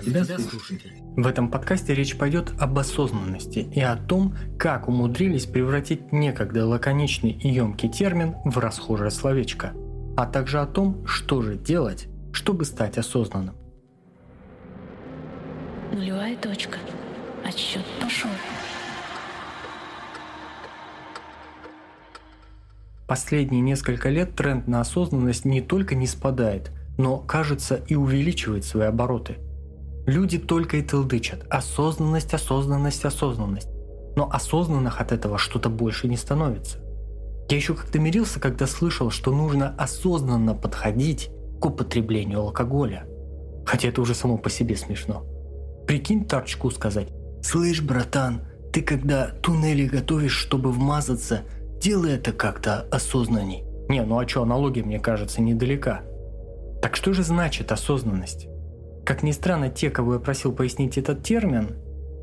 тебя слушатель. В этом подкасте речь пойдет об осознанности и о том, как умудрились превратить некогда лаконичный и емкий термин в расхожее словечко, а также о том, что же делать, чтобы стать осознанным. Нулевая точка. Отсчет пошел. Последние несколько лет тренд на осознанность не только не спадает, но, кажется, и увеличивает свои обороты. Люди только и толдычат «осознанность, осознанность, осознанность». Но осознанных от этого что-то больше не становится. Я еще как-то мирился, когда слышал, что нужно осознанно подходить к употреблению алкоголя. Хотя это уже само по себе смешно. Прикинь торчку сказать «Слышь, братан, ты когда туннели готовишь, чтобы вмазаться, делай это как-то осознанней». Не, ну а что, аналогия, мне кажется, недалека. Так что же значит осознанность? Как ни странно, те, кого я просил пояснить этот термин,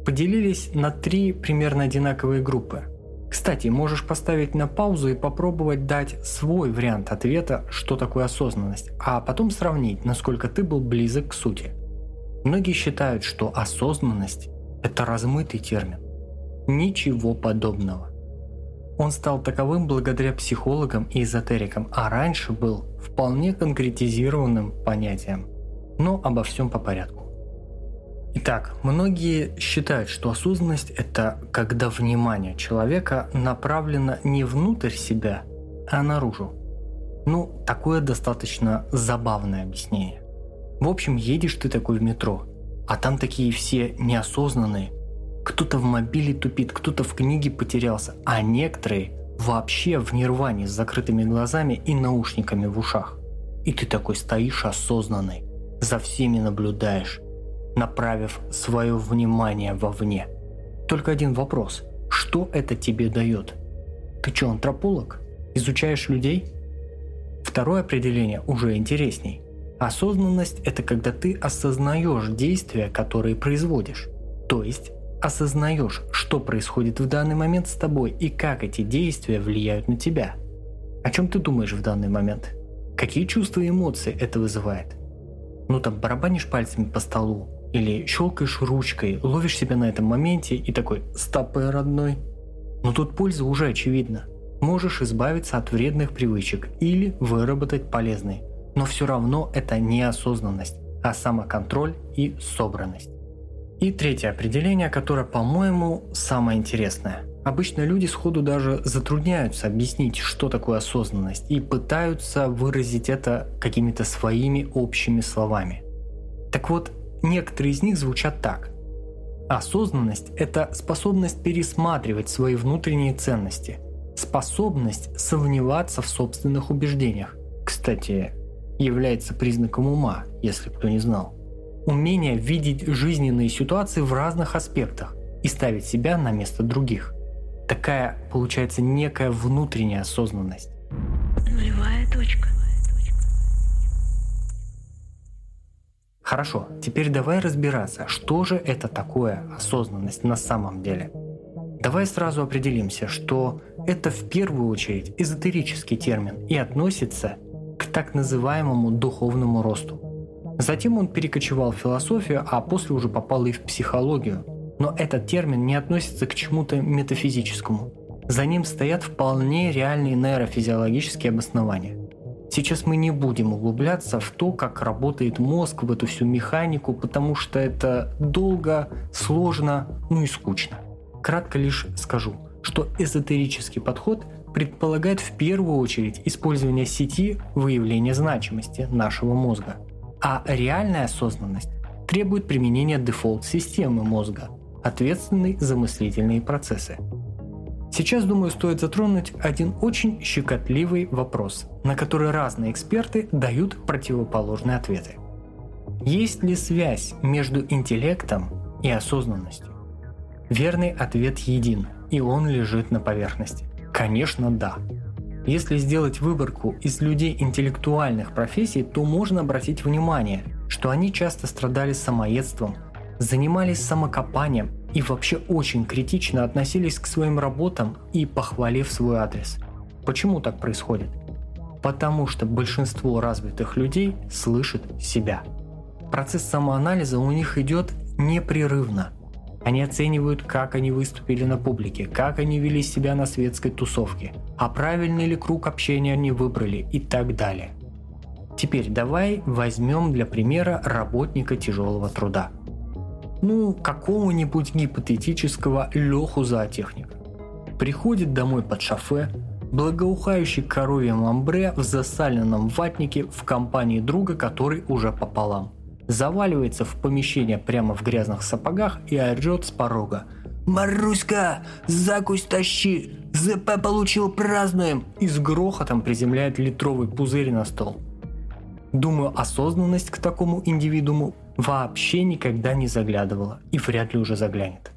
поделились на три примерно одинаковые группы. Кстати, можешь поставить на паузу и попробовать дать свой вариант ответа, что такое осознанность, а потом сравнить, насколько ты был близок к сути. Многие считают, что осознанность – это размытый термин. Ничего подобного. Он стал таковым благодаря психологам и эзотерикам, а раньше был вполне конкретизированным понятием. Но обо всем по порядку. Итак, многие считают, что осознанность – это когда внимание человека направлено не внутрь себя, а наружу. Ну, такое достаточно забавное объяснение. В общем, едешь ты такой в метро, а там такие все неосознанные. Кто-то в мобиле тупит, кто-то в книге потерялся, а некоторые вообще в нирване с закрытыми глазами и наушниками в ушах. И ты такой стоишь осознанный, за всеми наблюдаешь, направив свое внимание вовне. Только один вопрос. Что это тебе дает? Ты что, антрополог? Изучаешь людей? Второе определение уже интересней. Осознанность – это когда ты осознаешь действия, которые производишь. То есть осознаешь, что происходит в данный момент с тобой и как эти действия влияют на тебя. О чем ты думаешь в данный момент? Какие чувства и эмоции это вызывает? Ну там барабанишь пальцами по столу или щелкаешь ручкой, ловишь себя на этом моменте и такой «стопэ, родной». Но тут польза уже очевидна. Можешь избавиться от вредных привычек или выработать полезные но все равно это не осознанность, а самоконтроль и собранность. И третье определение, которое, по-моему, самое интересное. Обычно люди сходу даже затрудняются объяснить, что такое осознанность, и пытаются выразить это какими-то своими общими словами. Так вот, некоторые из них звучат так. Осознанность – это способность пересматривать свои внутренние ценности, способность сомневаться в собственных убеждениях. Кстати, является признаком ума, если кто не знал. Умение видеть жизненные ситуации в разных аспектах и ставить себя на место других. Такая получается некая внутренняя осознанность. Нулевая точка. Хорошо, теперь давай разбираться, что же это такое осознанность на самом деле. Давай сразу определимся, что это в первую очередь эзотерический термин и относится к так называемому духовному росту. Затем он перекочевал в философию, а после уже попал и в психологию. Но этот термин не относится к чему-то метафизическому. За ним стоят вполне реальные нейрофизиологические обоснования. Сейчас мы не будем углубляться в то, как работает мозг, в эту всю механику, потому что это долго, сложно, ну и скучно. Кратко лишь скажу, что эзотерический подход предполагает в первую очередь использование сети выявления значимости нашего мозга. А реальная осознанность требует применения дефолт-системы мозга, ответственной за мыслительные процессы. Сейчас, думаю, стоит затронуть один очень щекотливый вопрос, на который разные эксперты дают противоположные ответы. Есть ли связь между интеллектом и осознанностью? Верный ответ един, и он лежит на поверхности. Конечно, да. Если сделать выборку из людей интеллектуальных профессий, то можно обратить внимание, что они часто страдали самоедством, занимались самокопанием и вообще очень критично относились к своим работам и похвалив свой адрес. Почему так происходит? Потому что большинство развитых людей слышит себя. Процесс самоанализа у них идет непрерывно. Они оценивают, как они выступили на публике, как они вели себя на светской тусовке, а правильный ли круг общения они выбрали и так далее. Теперь давай возьмем для примера работника тяжелого труда. Ну, какого-нибудь гипотетического Леху зоотехника. Приходит домой под шофе, благоухающий коровьем амбре в засаленном ватнике в компании друга, который уже пополам. Заваливается в помещение прямо в грязных сапогах и орет с порога. «Маруська, закусь тащи! ЗП получил, празднуем!» И с грохотом приземляет литровый пузырь на стол. Думаю, осознанность к такому индивидууму вообще никогда не заглядывала и вряд ли уже заглянет.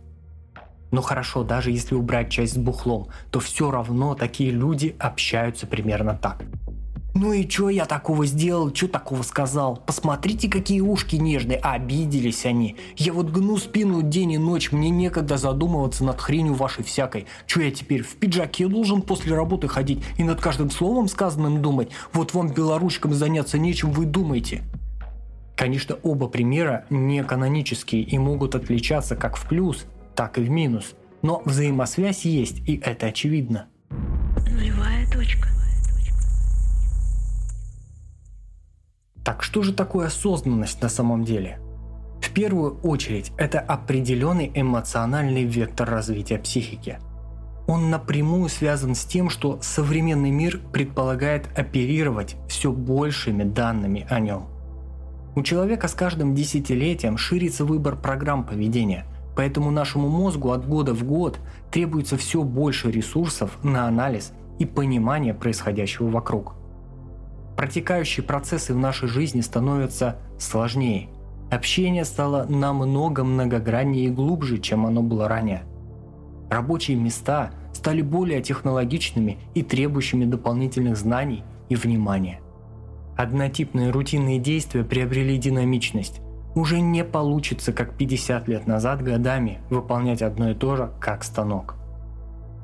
Но хорошо, даже если убрать часть с бухлом, то все равно такие люди общаются примерно так. Ну и что я такого сделал, что такого сказал? Посмотрите, какие ушки нежные, обиделись они. Я вот гну спину день и ночь, мне некогда задумываться над хренью вашей всякой. Что я теперь в пиджаке должен после работы ходить и над каждым словом сказанным думать? Вот вам белоручкам заняться нечем, вы думаете. Конечно, оба примера не канонические и могут отличаться как в плюс, так и в минус. Но взаимосвязь есть, и это очевидно. Нулевая точка. Так что же такое осознанность на самом деле? В первую очередь это определенный эмоциональный вектор развития психики. Он напрямую связан с тем, что современный мир предполагает оперировать все большими данными о нем. У человека с каждым десятилетием ширится выбор программ поведения, поэтому нашему мозгу от года в год требуется все больше ресурсов на анализ и понимание происходящего вокруг – Протекающие процессы в нашей жизни становятся сложнее. Общение стало намного многограннее и глубже, чем оно было ранее. Рабочие места стали более технологичными и требующими дополнительных знаний и внимания. Однотипные рутинные действия приобрели динамичность. Уже не получится, как 50 лет назад, годами выполнять одно и то же, как станок.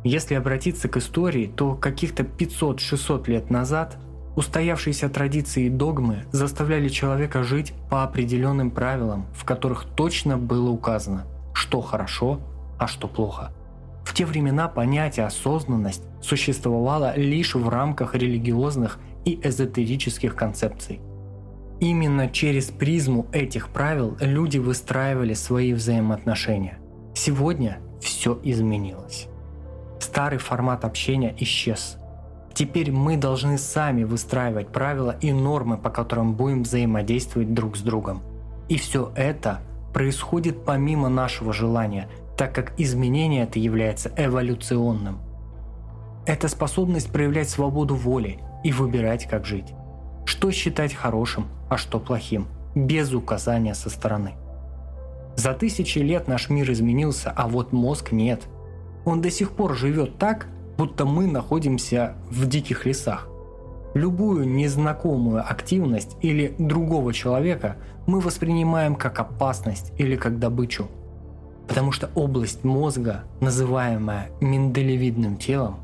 Если обратиться к истории, то каких-то 500-600 лет назад Устоявшиеся традиции и догмы заставляли человека жить по определенным правилам, в которых точно было указано, что хорошо, а что плохо. В те времена понятие осознанность существовало лишь в рамках религиозных и эзотерических концепций. Именно через призму этих правил люди выстраивали свои взаимоотношения. Сегодня все изменилось. Старый формат общения исчез – Теперь мы должны сами выстраивать правила и нормы, по которым будем взаимодействовать друг с другом. И все это происходит помимо нашего желания, так как изменение это является эволюционным. Это способность проявлять свободу воли и выбирать, как жить. Что считать хорошим, а что плохим, без указания со стороны. За тысячи лет наш мир изменился, а вот мозг нет. Он до сих пор живет так, будто мы находимся в диких лесах. Любую незнакомую активность или другого человека мы воспринимаем как опасность или как добычу. Потому что область мозга, называемая миндалевидным телом,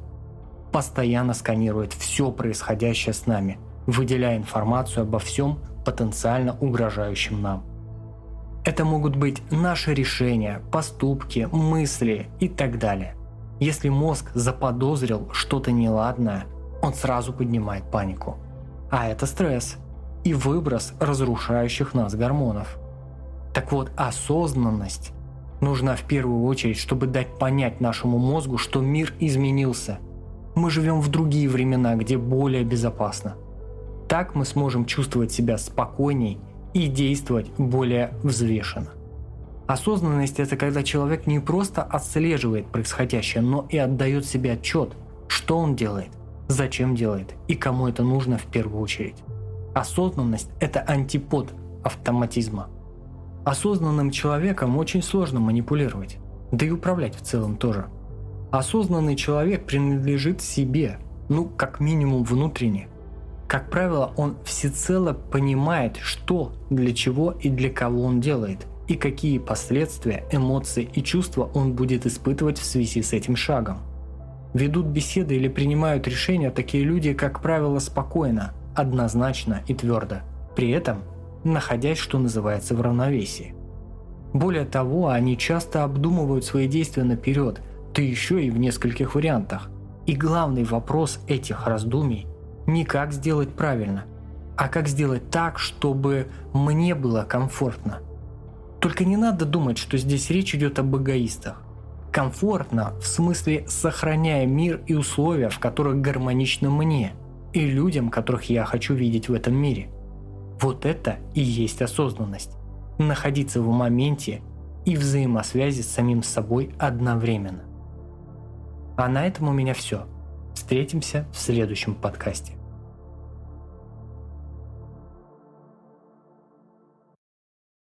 постоянно сканирует все происходящее с нами, выделяя информацию обо всем потенциально угрожающем нам. Это могут быть наши решения, поступки, мысли и так далее – если мозг заподозрил что-то неладное, он сразу поднимает панику. А это стресс и выброс разрушающих нас гормонов. Так вот, осознанность нужна в первую очередь, чтобы дать понять нашему мозгу, что мир изменился. Мы живем в другие времена, где более безопасно. Так мы сможем чувствовать себя спокойней и действовать более взвешенно. Осознанность – это когда человек не просто отслеживает происходящее, но и отдает себе отчет, что он делает, зачем делает и кому это нужно в первую очередь. Осознанность – это антипод автоматизма. Осознанным человеком очень сложно манипулировать, да и управлять в целом тоже. Осознанный человек принадлежит себе, ну, как минимум внутренне. Как правило, он всецело понимает, что, для чего и для кого он делает – и какие последствия, эмоции и чувства он будет испытывать в связи с этим шагом. Ведут беседы или принимают решения такие люди, как правило, спокойно, однозначно и твердо. При этом находясь, что называется, в равновесии. Более того, они часто обдумывают свои действия наперед, да еще и в нескольких вариантах. И главный вопрос этих раздумий – не как сделать правильно, а как сделать так, чтобы мне было комфортно. Только не надо думать, что здесь речь идет об эгоистах. Комфортно в смысле сохраняя мир и условия, в которых гармонично мне и людям, которых я хочу видеть в этом мире. Вот это и есть осознанность. Находиться в моменте и взаимосвязи с самим собой одновременно. А на этом у меня все. Встретимся в следующем подкасте.